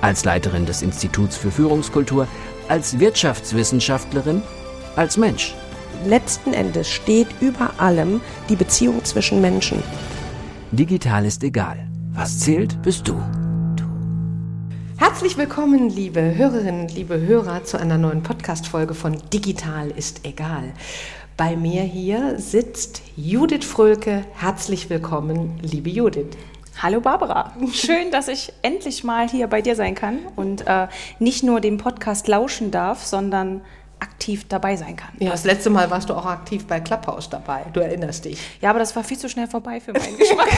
Als Leiterin des Instituts für Führungskultur, als Wirtschaftswissenschaftlerin, als Mensch. Letzten Endes steht über allem die Beziehung zwischen Menschen. Digital ist egal. Was zählt, bist du. Herzlich willkommen, liebe Hörerinnen, liebe Hörer, zu einer neuen Podcast-Folge von Digital ist egal. Bei mir hier sitzt Judith Frölke. Herzlich willkommen, liebe Judith. Hallo Barbara, schön, dass ich endlich mal hier bei dir sein kann und äh, nicht nur dem Podcast lauschen darf, sondern aktiv dabei sein kann. Ja, das letzte Mal warst du auch aktiv bei Clubhouse dabei, du erinnerst dich. Ja, aber das war viel zu schnell vorbei für meinen Geschmack.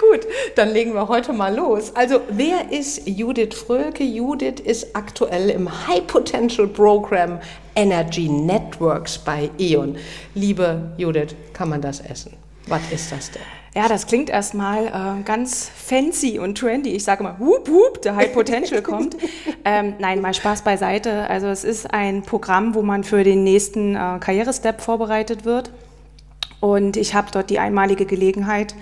Gut, dann legen wir heute mal los. Also, wer ist Judith Frölke? Judith ist aktuell im High Potential Program Energy Networks bei E.ON. Liebe Judith, kann man das essen? Was ist das denn? Ja, das klingt erstmal äh, ganz fancy und trendy. Ich sage immer, whoop, whoop, der High Potential kommt. Ähm, nein, mal Spaß beiseite. Also es ist ein Programm, wo man für den nächsten äh, Karrierestep vorbereitet wird. Und ich habe dort die einmalige Gelegenheit,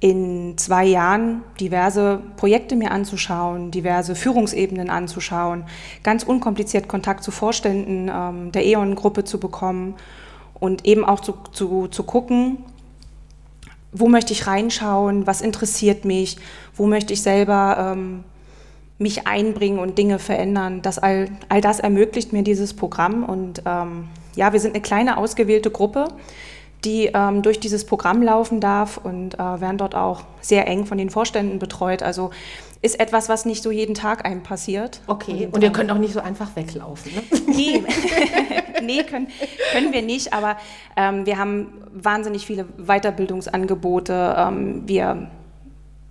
in zwei Jahren diverse Projekte mir anzuschauen, diverse Führungsebenen anzuschauen, ganz unkompliziert Kontakt zu Vorständen ähm, der E.ON-Gruppe zu bekommen und eben auch zu, zu, zu gucken, wo möchte ich reinschauen, was interessiert mich, wo möchte ich selber ähm, mich einbringen und Dinge verändern. Das all, all das ermöglicht mir dieses Programm. Und ähm, ja, wir sind eine kleine ausgewählte Gruppe, die ähm, durch dieses Programm laufen darf und äh, werden dort auch sehr eng von den Vorständen betreut. Also ist etwas, was nicht so jeden Tag einem passiert. Okay, und, und ihr könnt auch nicht so einfach weglaufen, ne? Nee, nee können, können wir nicht, aber ähm, wir haben wahnsinnig viele Weiterbildungsangebote. Ähm, wir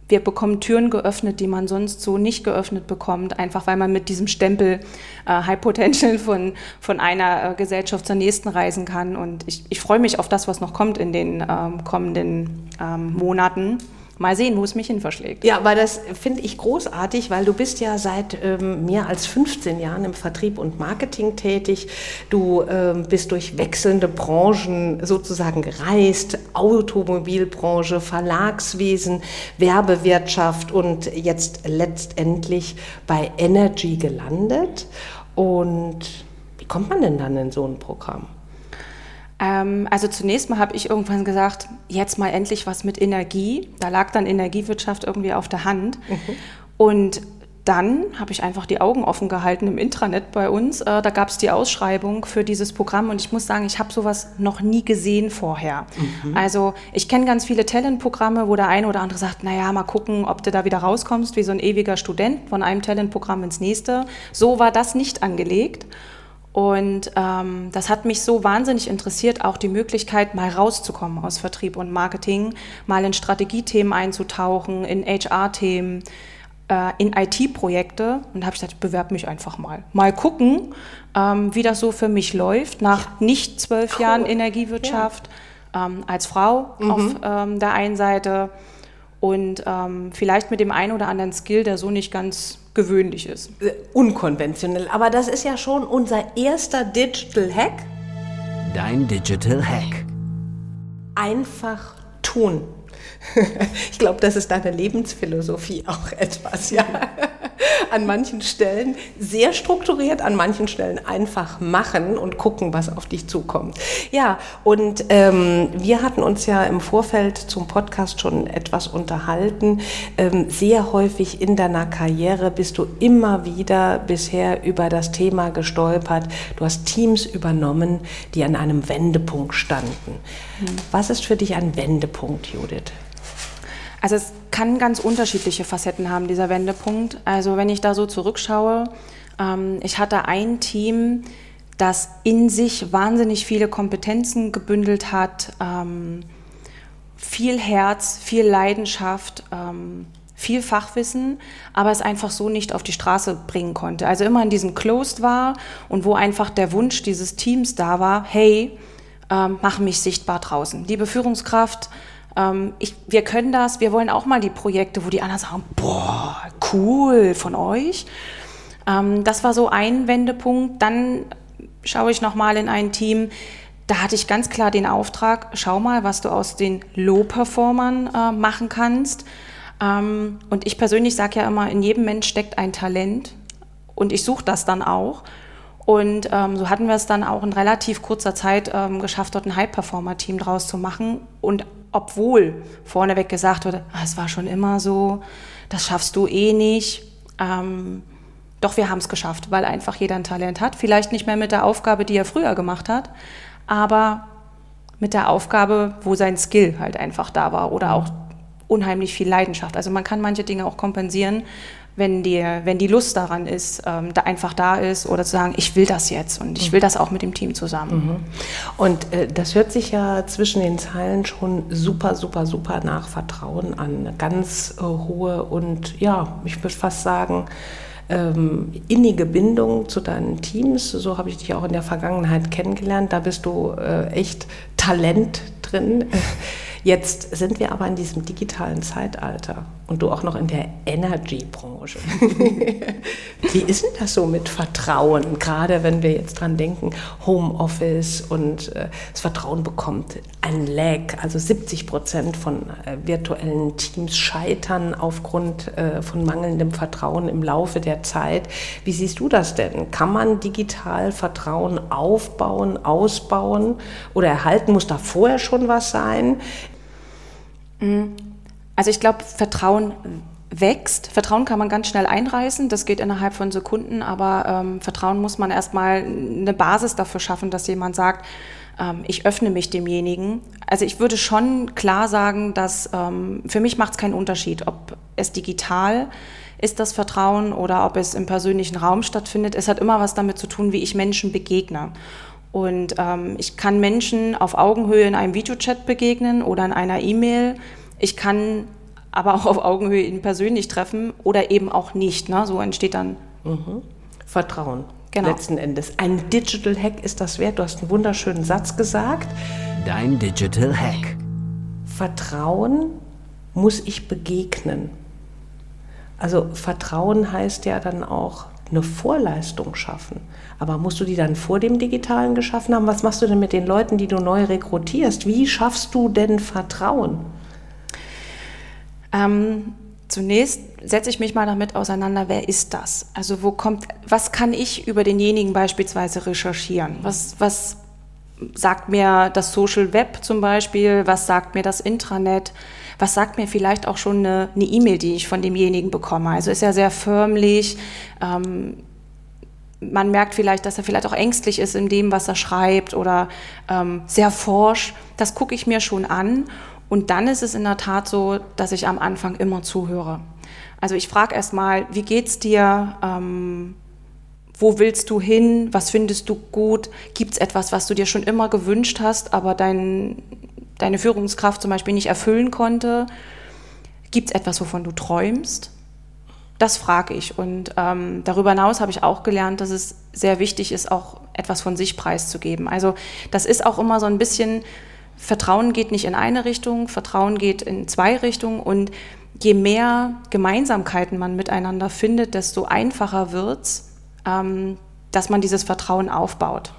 wir bekommen Türen geöffnet, die man sonst so nicht geöffnet bekommt, einfach weil man mit diesem Stempel äh, High Potential von, von einer äh, Gesellschaft zur nächsten reisen kann. Und ich, ich freue mich auf das, was noch kommt in den ähm, kommenden ähm, Monaten mal sehen, wo es mich hin verschlägt. Ja, weil das finde ich großartig, weil du bist ja seit ähm, mehr als 15 Jahren im Vertrieb und Marketing tätig. Du ähm, bist durch wechselnde Branchen sozusagen gereist, Automobilbranche, Verlagswesen, Werbewirtschaft und jetzt letztendlich bei Energy gelandet. Und wie kommt man denn dann in so ein Programm? Ähm, also zunächst mal habe ich irgendwann gesagt, jetzt mal endlich was mit Energie. Da lag dann Energiewirtschaft irgendwie auf der Hand. Mhm. Und dann habe ich einfach die Augen offen gehalten im Intranet bei uns. Äh, da gab es die Ausschreibung für dieses Programm und ich muss sagen, ich habe sowas noch nie gesehen vorher. Mhm. Also ich kenne ganz viele Talentprogramme, wo der eine oder andere sagt, naja, mal gucken, ob du da wieder rauskommst, wie so ein ewiger Student von einem Talentprogramm ins nächste. So war das nicht angelegt. Und ähm, das hat mich so wahnsinnig interessiert, auch die Möglichkeit, mal rauszukommen aus Vertrieb und Marketing, mal in Strategiethemen einzutauchen, in HR-Themen, äh, in IT-Projekte. Und da habe ich gesagt, ich bewerbe mich einfach mal. Mal gucken, ähm, wie das so für mich läuft, nach ja. nicht zwölf cool. Jahren Energiewirtschaft, ja. ähm, als Frau mhm. auf ähm, der einen Seite und ähm, vielleicht mit dem einen oder anderen Skill, der so nicht ganz gewöhnlich ist. Äh, unkonventionell, aber das ist ja schon unser erster Digital Hack. Dein Digital Hack. Einfach tun. Ich glaube, das ist deine Lebensphilosophie auch etwas, ja an manchen Stellen sehr strukturiert, an manchen Stellen einfach machen und gucken, was auf dich zukommt. Ja, und ähm, wir hatten uns ja im Vorfeld zum Podcast schon etwas unterhalten. Ähm, sehr häufig in deiner Karriere bist du immer wieder bisher über das Thema gestolpert. Du hast Teams übernommen, die an einem Wendepunkt standen. Hm. Was ist für dich ein Wendepunkt, Judith? Also es kann ganz unterschiedliche Facetten haben, dieser Wendepunkt. Also wenn ich da so zurückschaue, ähm, ich hatte ein Team, das in sich wahnsinnig viele Kompetenzen gebündelt hat, ähm, viel Herz, viel Leidenschaft, ähm, viel Fachwissen, aber es einfach so nicht auf die Straße bringen konnte. Also immer in diesem Closed war und wo einfach der Wunsch dieses Teams da war, hey, ähm, mach mich sichtbar draußen. Liebe Führungskraft, ähm, ich, wir können das, wir wollen auch mal die Projekte, wo die anderen sagen, boah, cool von euch. Ähm, das war so ein Wendepunkt. Dann schaue ich nochmal in ein Team, da hatte ich ganz klar den Auftrag, schau mal, was du aus den Low-Performern äh, machen kannst. Ähm, und ich persönlich sage ja immer, in jedem Mensch steckt ein Talent und ich suche das dann auch. Und ähm, so hatten wir es dann auch in relativ kurzer Zeit ähm, geschafft, dort ein High-Performer-Team draus zu machen. Und obwohl vorneweg gesagt wurde, ah, es war schon immer so, das schaffst du eh nicht. Ähm, doch wir haben es geschafft, weil einfach jeder ein Talent hat. Vielleicht nicht mehr mit der Aufgabe, die er früher gemacht hat, aber mit der Aufgabe, wo sein Skill halt einfach da war oder auch unheimlich viel Leidenschaft. Also man kann manche Dinge auch kompensieren, wenn die, wenn die Lust daran ist, ähm, da einfach da ist oder zu sagen, ich will das jetzt und ich will das auch mit dem Team zusammen. Mhm. Und äh, das hört sich ja zwischen den Zeilen schon super, super, super nach Vertrauen an. Ganz äh, hohe und ja, ich würde fast sagen, ähm, innige Bindung zu deinen Teams. So habe ich dich auch in der Vergangenheit kennengelernt. Da bist du äh, echt Talent drin. Jetzt sind wir aber in diesem digitalen Zeitalter und du auch noch in der Energy-Branche. Wie ist denn das so mit Vertrauen, gerade wenn wir jetzt dran denken, Homeoffice und äh, das Vertrauen bekommt ein Lag, also 70 Prozent von äh, virtuellen Teams scheitern aufgrund äh, von mangelndem Vertrauen im Laufe der Zeit. Wie siehst du das denn? Kann man digital Vertrauen aufbauen, ausbauen oder erhalten? Muss da vorher schon was sein? Also ich glaube, Vertrauen wächst. Vertrauen kann man ganz schnell einreißen, das geht innerhalb von Sekunden, aber ähm, Vertrauen muss man erstmal eine Basis dafür schaffen, dass jemand sagt, ähm, ich öffne mich demjenigen. Also ich würde schon klar sagen, dass ähm, für mich macht es keinen Unterschied, ob es digital ist das Vertrauen oder ob es im persönlichen Raum stattfindet. Es hat immer was damit zu tun, wie ich Menschen begegne. Und ähm, ich kann Menschen auf Augenhöhe in einem Videochat begegnen oder in einer E-Mail. Ich kann aber auch auf Augenhöhe ihn persönlich treffen oder eben auch nicht. Ne? So entsteht dann mhm. Vertrauen. Genau. Letzten Endes. Ein Digital Hack ist das wert. Du hast einen wunderschönen Satz gesagt. Dein Digital Hack. Vertrauen muss ich begegnen. Also Vertrauen heißt ja dann auch eine Vorleistung schaffen. Aber musst du die dann vor dem Digitalen geschaffen haben? Was machst du denn mit den Leuten, die du neu rekrutierst? Wie schaffst du denn Vertrauen? Ähm, zunächst setze ich mich mal damit auseinander, wer ist das? Also wo kommt, was kann ich über denjenigen beispielsweise recherchieren? Was, was sagt mir das Social Web zum Beispiel? Was sagt mir das Intranet? Was sagt mir vielleicht auch schon eine E-Mail, e die ich von demjenigen bekomme? Also ist ja sehr förmlich. Ähm, man merkt vielleicht, dass er vielleicht auch ängstlich ist in dem, was er schreibt oder ähm, sehr forsch. Das gucke ich mir schon an. Und dann ist es in der Tat so, dass ich am Anfang immer zuhöre. Also ich frage erstmal, wie geht's dir? Ähm, wo willst du hin? Was findest du gut? Gibt es etwas, was du dir schon immer gewünscht hast, aber dein, deine Führungskraft zum Beispiel nicht erfüllen konnte? Gibt es etwas, wovon du träumst? Das frage ich. Und ähm, darüber hinaus habe ich auch gelernt, dass es sehr wichtig ist, auch etwas von sich preiszugeben. Also das ist auch immer so ein bisschen, Vertrauen geht nicht in eine Richtung, Vertrauen geht in zwei Richtungen. Und je mehr Gemeinsamkeiten man miteinander findet, desto einfacher wird es, ähm, dass man dieses Vertrauen aufbaut.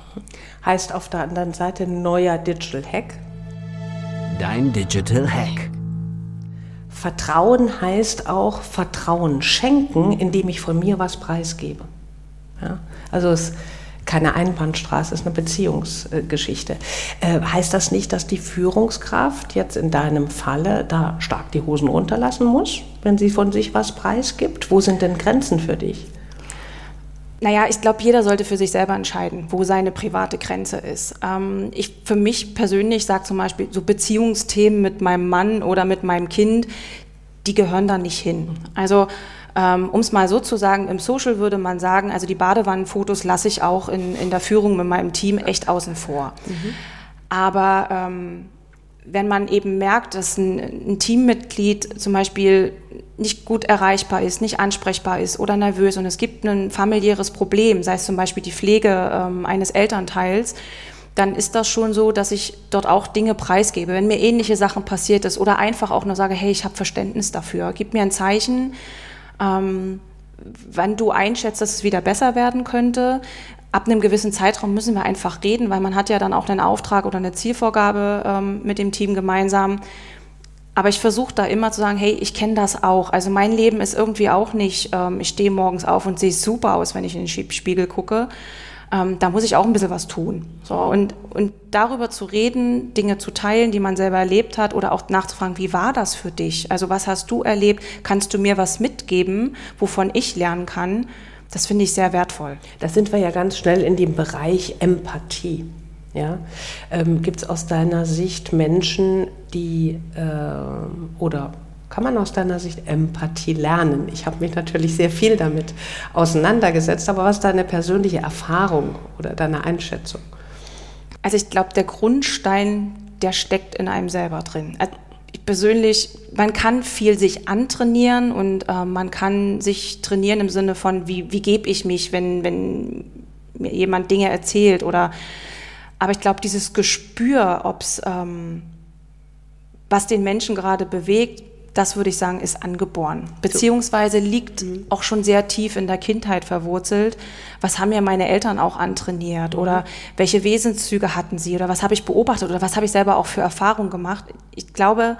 Heißt auf der anderen Seite neuer Digital Hack? Dein Digital Hack. Vertrauen heißt auch Vertrauen schenken, indem ich von mir was preisgebe. Ja? Also es ist keine Einbahnstraße, es ist eine Beziehungsgeschichte. Äh, heißt das nicht, dass die Führungskraft jetzt in deinem Falle da stark die Hosen runterlassen muss, wenn sie von sich was preisgibt? Wo sind denn Grenzen für dich? Naja, ich glaube, jeder sollte für sich selber entscheiden, wo seine private Grenze ist. Ähm, ich für mich persönlich sage zum Beispiel, so Beziehungsthemen mit meinem Mann oder mit meinem Kind, die gehören da nicht hin. Also ähm, um es mal so zu sagen, im Social würde man sagen, also die Badewannenfotos lasse ich auch in, in der Führung mit meinem Team echt außen vor. Mhm. Aber ähm, wenn man eben merkt, dass ein, ein, Teammitglied zum Beispiel nicht gut erreichbar ist, nicht ansprechbar ist oder nervös und es gibt ein familiäres Problem, sei es zum Beispiel die Pflege ähm, eines Elternteils, dann ist das schon so, dass ich dort auch Dinge preisgebe. Wenn mir ähnliche Sachen passiert ist oder einfach auch nur sage, hey, ich habe Verständnis dafür, gib mir ein Zeichen, ähm, wann du einschätzt, dass es wieder besser werden könnte. Ab einem gewissen Zeitraum müssen wir einfach reden, weil man hat ja dann auch einen Auftrag oder eine Zielvorgabe ähm, mit dem Team gemeinsam. Aber ich versuche da immer zu sagen, hey, ich kenne das auch. Also mein Leben ist irgendwie auch nicht, ähm, ich stehe morgens auf und sehe super aus, wenn ich in den Spiegel gucke, ähm, da muss ich auch ein bisschen was tun. So, und, und darüber zu reden, Dinge zu teilen, die man selber erlebt hat oder auch nachzufragen, wie war das für dich? Also was hast du erlebt? Kannst du mir was mitgeben, wovon ich lernen kann? Das finde ich sehr wertvoll. Da sind wir ja ganz schnell in dem Bereich Empathie. Ja? Ähm, Gibt es aus deiner Sicht Menschen, die äh, oder kann man aus deiner Sicht Empathie lernen? Ich habe mich natürlich sehr viel damit auseinandergesetzt, aber was ist deine persönliche Erfahrung oder deine Einschätzung? Also ich glaube, der Grundstein, der steckt in einem selber drin. Also ich persönlich, man kann viel sich antrainieren und äh, man kann sich trainieren im Sinne von, wie, wie gebe ich mich, wenn, wenn mir jemand Dinge erzählt oder aber ich glaube, dieses Gespür, ob's, ähm, was den Menschen gerade bewegt, das würde ich sagen, ist angeboren. Beziehungsweise liegt mhm. auch schon sehr tief in der Kindheit verwurzelt. Was haben mir meine Eltern auch antrainiert? Oder mhm. welche Wesenszüge hatten sie? Oder was habe ich beobachtet? Oder was habe ich selber auch für Erfahrungen gemacht? Ich glaube,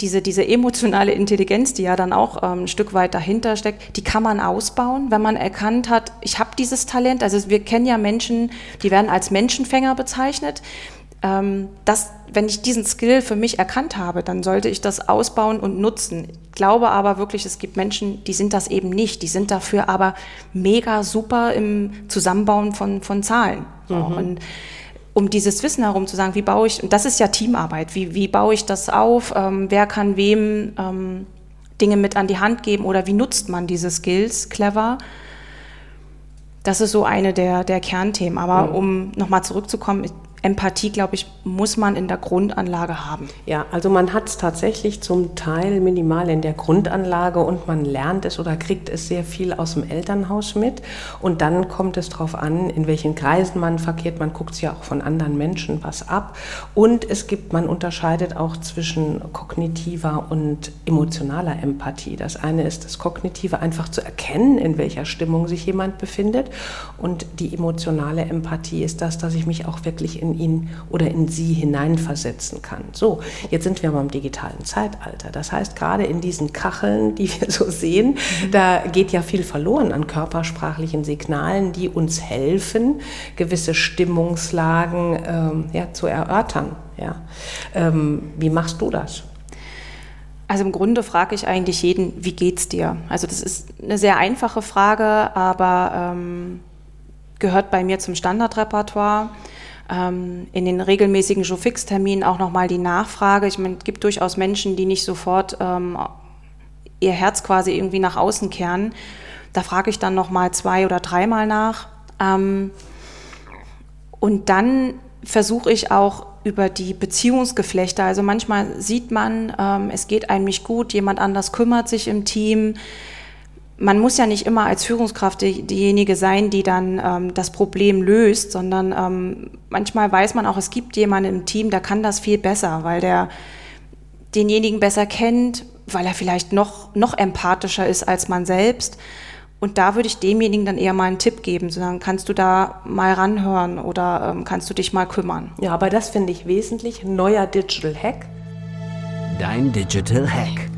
diese, diese emotionale Intelligenz, die ja dann auch ähm, ein Stück weit dahinter steckt, die kann man ausbauen, wenn man erkannt hat, ich habe dieses Talent. Also wir kennen ja Menschen, die werden als Menschenfänger bezeichnet ähm, dass, wenn ich diesen Skill für mich erkannt habe, dann sollte ich das ausbauen und nutzen. Ich glaube aber wirklich, es gibt Menschen, die sind das eben nicht. Die sind dafür aber mega super im Zusammenbauen von, von Zahlen. Mhm. Und um dieses Wissen herum zu sagen, wie baue ich, und das ist ja Teamarbeit, wie, wie baue ich das auf, ähm, wer kann wem ähm, Dinge mit an die Hand geben oder wie nutzt man diese Skills clever. Das ist so eine der, der Kernthemen. Aber mhm. um nochmal zurückzukommen, Empathie, glaube ich, muss man in der Grundanlage haben. Ja, also man hat es tatsächlich zum Teil minimal in der Grundanlage und man lernt es oder kriegt es sehr viel aus dem Elternhaus mit. Und dann kommt es darauf an, in welchen Kreisen man verkehrt. Man guckt sich ja auch von anderen Menschen was ab. Und es gibt, man unterscheidet auch zwischen kognitiver und emotionaler Empathie. Das eine ist das Kognitive, einfach zu erkennen, in welcher Stimmung sich jemand befindet. Und die emotionale Empathie ist das, dass ich mich auch wirklich in ihn oder in sie hineinversetzen kann. So, jetzt sind wir beim digitalen Zeitalter. Das heißt, gerade in diesen Kacheln, die wir so sehen, mhm. da geht ja viel verloren an körpersprachlichen Signalen, die uns helfen, gewisse Stimmungslagen ähm, ja, zu erörtern. Ja. Ähm, wie machst du das? Also im Grunde frage ich eigentlich jeden, wie geht's dir? Also das ist eine sehr einfache Frage, aber ähm, gehört bei mir zum Standardrepertoire ähm, in den regelmäßigen Joe-Fix-Terminen auch nochmal die Nachfrage. Ich meine, es gibt durchaus Menschen, die nicht sofort ähm, ihr Herz quasi irgendwie nach außen kehren. Da frage ich dann nochmal zwei oder dreimal nach. Ähm, und dann versuche ich auch über die Beziehungsgeflechte. Also manchmal sieht man, ähm, es geht einem nicht gut, jemand anders kümmert sich im Team man muss ja nicht immer als Führungskraft die, diejenige sein, die dann ähm, das Problem löst, sondern ähm, manchmal weiß man auch, es gibt jemanden im Team, der kann das viel besser, weil der denjenigen besser kennt, weil er vielleicht noch, noch empathischer ist als man selbst. Und da würde ich demjenigen dann eher mal einen Tipp geben, zu sagen, kannst du da mal ranhören oder ähm, kannst du dich mal kümmern. Ja, aber das finde ich wesentlich. Neuer Digital Hack. Dein Digital Hack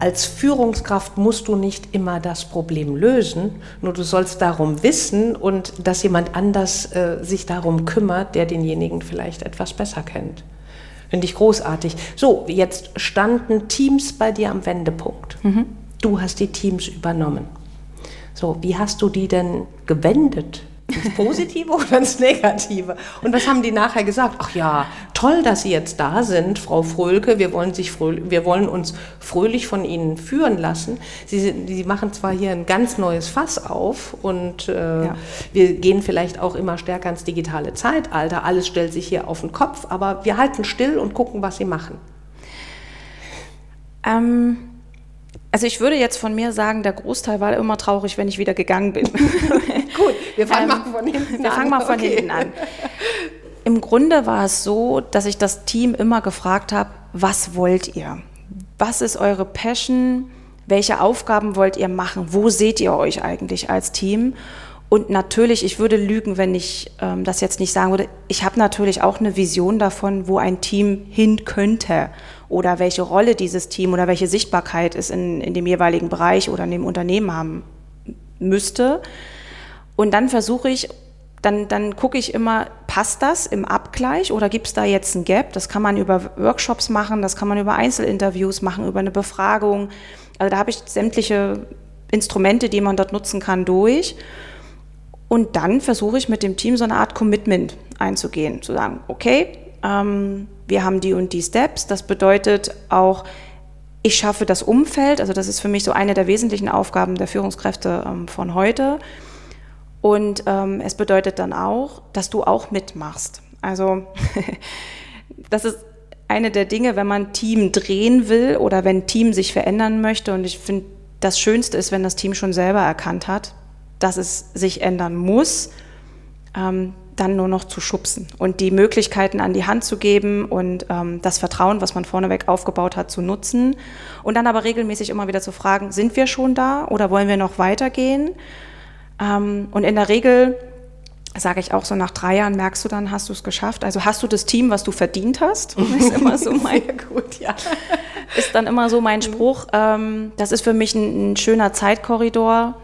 als Führungskraft musst du nicht immer das Problem lösen, nur du sollst darum wissen und dass jemand anders äh, sich darum kümmert, der denjenigen vielleicht etwas besser kennt. Finde ich großartig. So, jetzt standen Teams bei dir am Wendepunkt. Mhm. Du hast die Teams übernommen. So, wie hast du die denn gewendet? Ins Positive oder ins Negative? Und was haben die nachher gesagt? Ach ja, toll, dass Sie jetzt da sind, Frau Fröhlke. Wir wollen, sich wir wollen uns fröhlich von Ihnen führen lassen. Sie, Sie machen zwar hier ein ganz neues Fass auf und äh, ja. wir gehen vielleicht auch immer stärker ins digitale Zeitalter. Alles stellt sich hier auf den Kopf, aber wir halten still und gucken, was Sie machen. Ähm, also ich würde jetzt von mir sagen, der Großteil war immer traurig, wenn ich wieder gegangen bin. Gut, wir fangen ähm, mal von hinten an. Wir fangen mal von okay. hinten an. Im Grunde war es so, dass ich das Team immer gefragt habe, was wollt ihr? Was ist eure Passion? Welche Aufgaben wollt ihr machen? Wo seht ihr euch eigentlich als Team? Und natürlich, ich würde lügen, wenn ich ähm, das jetzt nicht sagen würde. Ich habe natürlich auch eine Vision davon, wo ein Team hin könnte oder welche Rolle dieses Team oder welche Sichtbarkeit es in, in dem jeweiligen Bereich oder in dem Unternehmen haben müsste. Und dann versuche ich, dann, dann gucke ich immer, passt das im Abgleich oder gibt es da jetzt ein Gap? Das kann man über Workshops machen, das kann man über Einzelinterviews machen, über eine Befragung. Also da habe ich sämtliche Instrumente, die man dort nutzen kann, durch. Und dann versuche ich mit dem Team so eine Art Commitment einzugehen, zu sagen, okay, ähm, wir haben die und die Steps. Das bedeutet auch, ich schaffe das Umfeld. Also das ist für mich so eine der wesentlichen Aufgaben der Führungskräfte ähm, von heute. Und ähm, es bedeutet dann auch, dass du auch mitmachst. Also das ist eine der Dinge, wenn man Team drehen will oder wenn Team sich verändern möchte. Und ich finde, das Schönste ist, wenn das Team schon selber erkannt hat, dass es sich ändern muss. Ähm, dann nur noch zu schubsen und die Möglichkeiten an die Hand zu geben und ähm, das Vertrauen, was man vorneweg aufgebaut hat, zu nutzen. Und dann aber regelmäßig immer wieder zu fragen, sind wir schon da oder wollen wir noch weitergehen? Ähm, und in der Regel sage ich auch so, nach drei Jahren merkst du dann, hast du es geschafft. Also hast du das Team, was du verdient hast? Ist immer so mein, gut, ja. Ist dann immer so mein Spruch. Ähm, das ist für mich ein, ein schöner Zeitkorridor,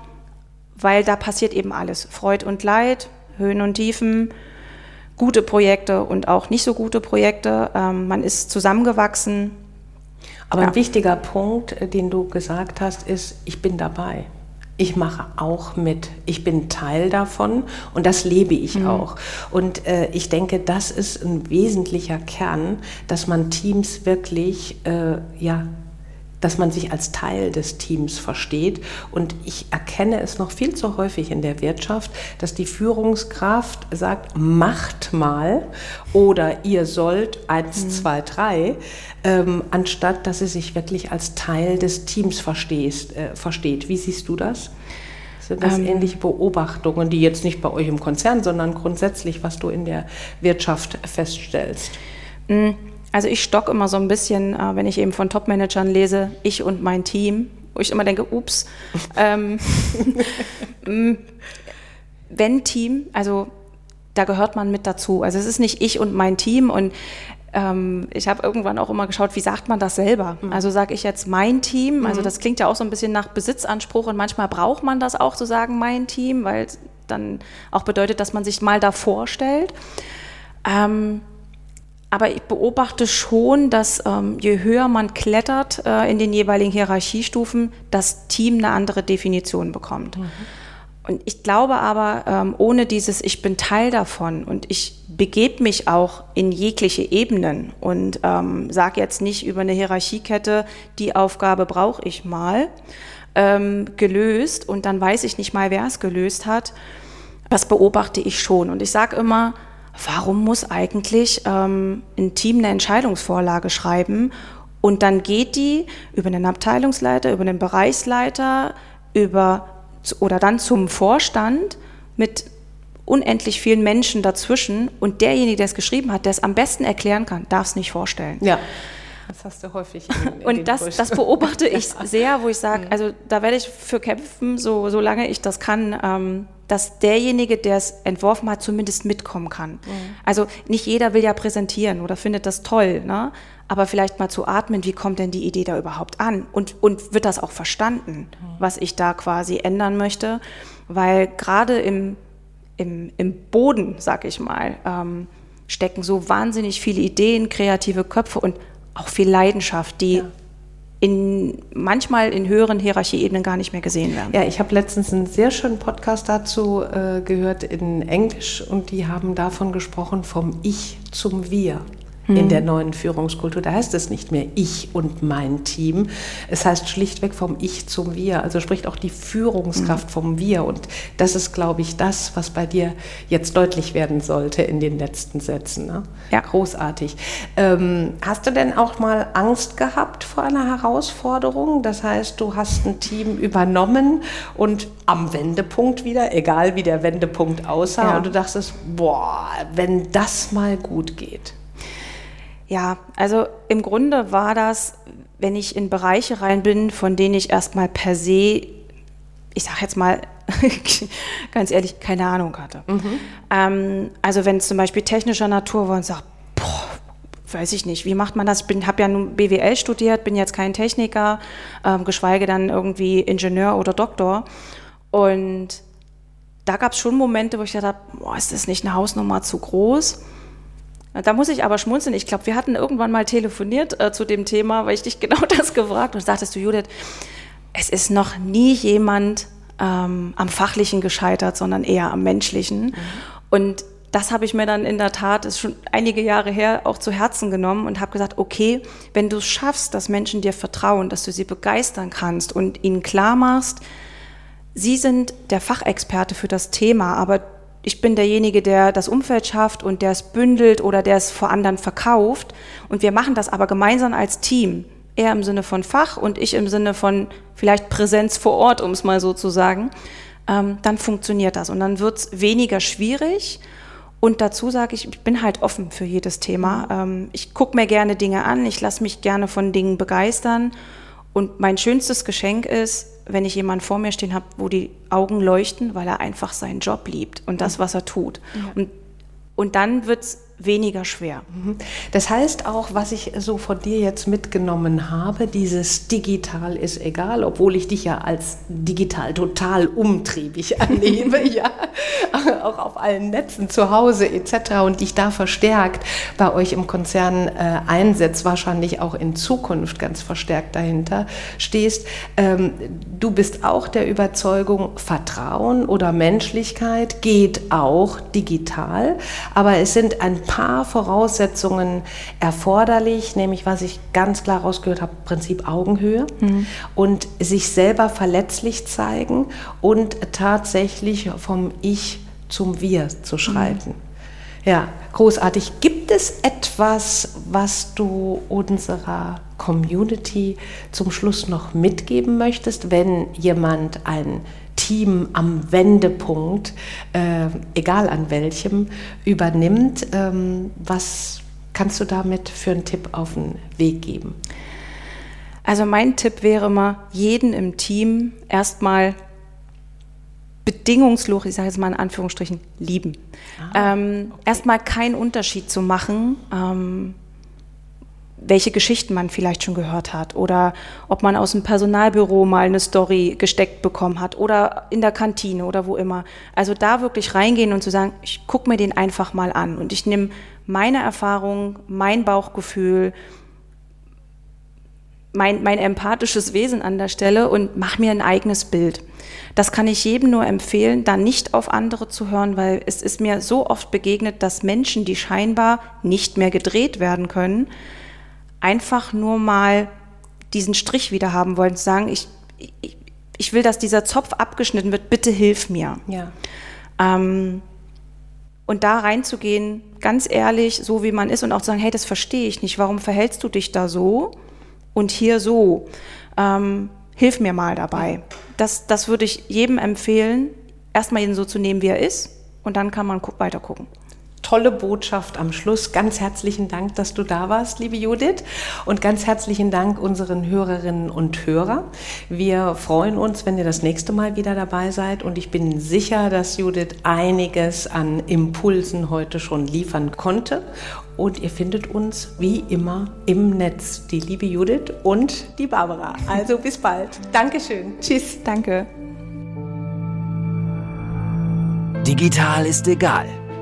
weil da passiert eben alles. Freud und Leid, Höhen und Tiefen, gute Projekte und auch nicht so gute Projekte. Ähm, man ist zusammengewachsen. Aber ja. ein wichtiger Punkt, äh, den du gesagt hast, ist, ich bin dabei. Ich mache auch mit. Ich bin Teil davon und das lebe ich mhm. auch. Und äh, ich denke, das ist ein wesentlicher Kern, dass man Teams wirklich äh, ja, dass man sich als Teil des Teams versteht. Und ich erkenne es noch viel zu häufig in der Wirtschaft, dass die Führungskraft sagt, macht mal oder ihr sollt eins, mhm. zwei, drei, ähm, anstatt dass sie sich wirklich als Teil des Teams verstehst, äh, versteht. Wie siehst du das? Sind das ähm, ähnliche Beobachtungen, die jetzt nicht bei euch im Konzern, sondern grundsätzlich, was du in der Wirtschaft feststellst? Mhm. Also ich stock immer so ein bisschen, äh, wenn ich eben von Top-Managern lese, ich und mein Team, wo ich immer denke, ups, ähm, wenn Team, also da gehört man mit dazu. Also es ist nicht ich und mein Team und ähm, ich habe irgendwann auch immer geschaut, wie sagt man das selber? Mhm. Also sage ich jetzt mein Team, also mhm. das klingt ja auch so ein bisschen nach Besitzanspruch und manchmal braucht man das auch zu sagen, mein Team, weil dann auch bedeutet, dass man sich mal da vorstellt. Ähm, aber ich beobachte schon, dass ähm, je höher man klettert äh, in den jeweiligen Hierarchiestufen, das Team eine andere Definition bekommt. Mhm. Und ich glaube aber, ähm, ohne dieses Ich bin Teil davon und ich begebe mich auch in jegliche Ebenen und ähm, sage jetzt nicht über eine Hierarchiekette, die Aufgabe brauche ich mal, ähm, gelöst und dann weiß ich nicht mal, wer es gelöst hat. Das beobachte ich schon. Und ich sage immer, warum muss eigentlich ähm, ein Team eine Entscheidungsvorlage schreiben und dann geht die über einen Abteilungsleiter, über einen Bereichsleiter, über oder dann zum Vorstand mit unendlich vielen Menschen dazwischen und derjenige, der es geschrieben hat, der es am besten erklären kann, darf es nicht vorstellen. Ja. Das hast du häufig. In, in und das, das, beobachte ich sehr, wo ich sage, mhm. also da werde ich für kämpfen, so, solange ich das kann, ähm, dass derjenige, der es entworfen hat, zumindest mitkommen kann. Mhm. Also nicht jeder will ja präsentieren oder findet das toll, ne? aber vielleicht mal zu atmen, wie kommt denn die Idee da überhaupt an? Und, und wird das auch verstanden, mhm. was ich da quasi ändern möchte? Weil gerade im, im, im Boden, sag ich mal, ähm, stecken so wahnsinnig viele Ideen, kreative Köpfe und auch viel Leidenschaft, die ja. in, manchmal in höheren Hierarchieebenen gar nicht mehr gesehen werden. Ja, ich habe letztens einen sehr schönen Podcast dazu äh, gehört in Englisch und die haben davon gesprochen vom Ich zum Wir in mhm. der neuen Führungskultur. Da heißt es nicht mehr ich und mein Team. Es heißt schlichtweg vom Ich zum Wir. Also spricht auch die Führungskraft mhm. vom Wir. Und das ist, glaube ich, das, was bei dir jetzt deutlich werden sollte in den letzten Sätzen. Ne? Ja. Großartig. Ähm, hast du denn auch mal Angst gehabt vor einer Herausforderung? Das heißt, du hast ein Team übernommen und am Wendepunkt wieder, egal wie der Wendepunkt aussah, ja. und du dachtest, boah, wenn das mal gut geht. Ja, also im Grunde war das, wenn ich in Bereiche rein bin, von denen ich erstmal per se, ich sage jetzt mal ganz ehrlich, keine Ahnung hatte. Mhm. Ähm, also wenn es zum Beispiel technischer Natur war und sagt, boah, weiß ich nicht, wie macht man das? Ich habe ja nun BWL studiert, bin jetzt kein Techniker, ähm, geschweige dann irgendwie Ingenieur oder Doktor. Und da gab es schon Momente, wo ich dachte, boah, ist das nicht eine Hausnummer zu groß? Da muss ich aber schmunzeln. Ich glaube, wir hatten irgendwann mal telefoniert äh, zu dem Thema, weil ich dich genau das gefragt und sagtest du, Judith, es ist noch nie jemand ähm, am Fachlichen gescheitert, sondern eher am Menschlichen. Mhm. Und das habe ich mir dann in der Tat, ist schon einige Jahre her, auch zu Herzen genommen und habe gesagt, okay, wenn du es schaffst, dass Menschen dir vertrauen, dass du sie begeistern kannst und ihnen klar machst, sie sind der Fachexperte für das Thema, aber ich bin derjenige, der das Umfeld schafft und der es bündelt oder der es vor anderen verkauft. Und wir machen das aber gemeinsam als Team. Er im Sinne von Fach und ich im Sinne von vielleicht Präsenz vor Ort, um es mal so zu sagen. Ähm, dann funktioniert das. Und dann wird es weniger schwierig. Und dazu sage ich, ich bin halt offen für jedes Thema. Ähm, ich gucke mir gerne Dinge an, ich lasse mich gerne von Dingen begeistern. Und mein schönstes Geschenk ist, wenn ich jemanden vor mir stehen habe, wo die Augen leuchten, weil er einfach seinen Job liebt und das, was er tut. Ja. Und, und dann wird es weniger schwer. Mhm. Das heißt auch, was ich so von dir jetzt mitgenommen habe, dieses digital ist egal, obwohl ich dich ja als digital total umtriebig annehme, ja, auch auf allen Netzen zu Hause etc. und dich da verstärkt bei euch im Konzern äh, einsetzt, wahrscheinlich auch in Zukunft ganz verstärkt dahinter stehst. Ähm, du bist auch der Überzeugung, Vertrauen oder Menschlichkeit geht auch digital, aber es sind ein paar Voraussetzungen erforderlich, nämlich was ich ganz klar rausgehört habe, Prinzip Augenhöhe mhm. und sich selber verletzlich zeigen und tatsächlich vom Ich zum Wir zu schreiten. Mhm. Ja, großartig. Gibt es etwas, was du unserer Community zum Schluss noch mitgeben möchtest, wenn jemand ein Team am Wendepunkt, äh, egal an welchem, übernimmt. Ähm, was kannst du damit für einen Tipp auf den Weg geben? Also mein Tipp wäre mal, jeden im Team erstmal bedingungslos, ich sage jetzt mal in Anführungsstrichen, lieben. Ah, ähm, okay. Erstmal keinen Unterschied zu machen. Ähm, welche Geschichten man vielleicht schon gehört hat oder ob man aus dem Personalbüro mal eine Story gesteckt bekommen hat oder in der Kantine oder wo immer. Also da wirklich reingehen und zu sagen, ich gucke mir den einfach mal an und ich nehme meine Erfahrung, mein Bauchgefühl, mein, mein empathisches Wesen an der Stelle und mache mir ein eigenes Bild. Das kann ich jedem nur empfehlen, da nicht auf andere zu hören, weil es ist mir so oft begegnet, dass Menschen, die scheinbar nicht mehr gedreht werden können, einfach nur mal diesen Strich wieder haben wollen, zu sagen, ich, ich, ich will, dass dieser Zopf abgeschnitten wird, bitte hilf mir. Ja. Ähm, und da reinzugehen, ganz ehrlich, so wie man ist und auch zu sagen, hey, das verstehe ich nicht, warum verhältst du dich da so und hier so? Ähm, hilf mir mal dabei. Das, das würde ich jedem empfehlen, erstmal ihn so zu nehmen, wie er ist und dann kann man weiter gucken tolle Botschaft am Schluss. Ganz herzlichen Dank, dass du da warst, liebe Judith. Und ganz herzlichen Dank unseren Hörerinnen und Hörern. Wir freuen uns, wenn ihr das nächste Mal wieder dabei seid. Und ich bin sicher, dass Judith einiges an Impulsen heute schon liefern konnte. Und ihr findet uns wie immer im Netz, die liebe Judith und die Barbara. Also bis bald. Dankeschön. Tschüss. Danke. Digital ist egal.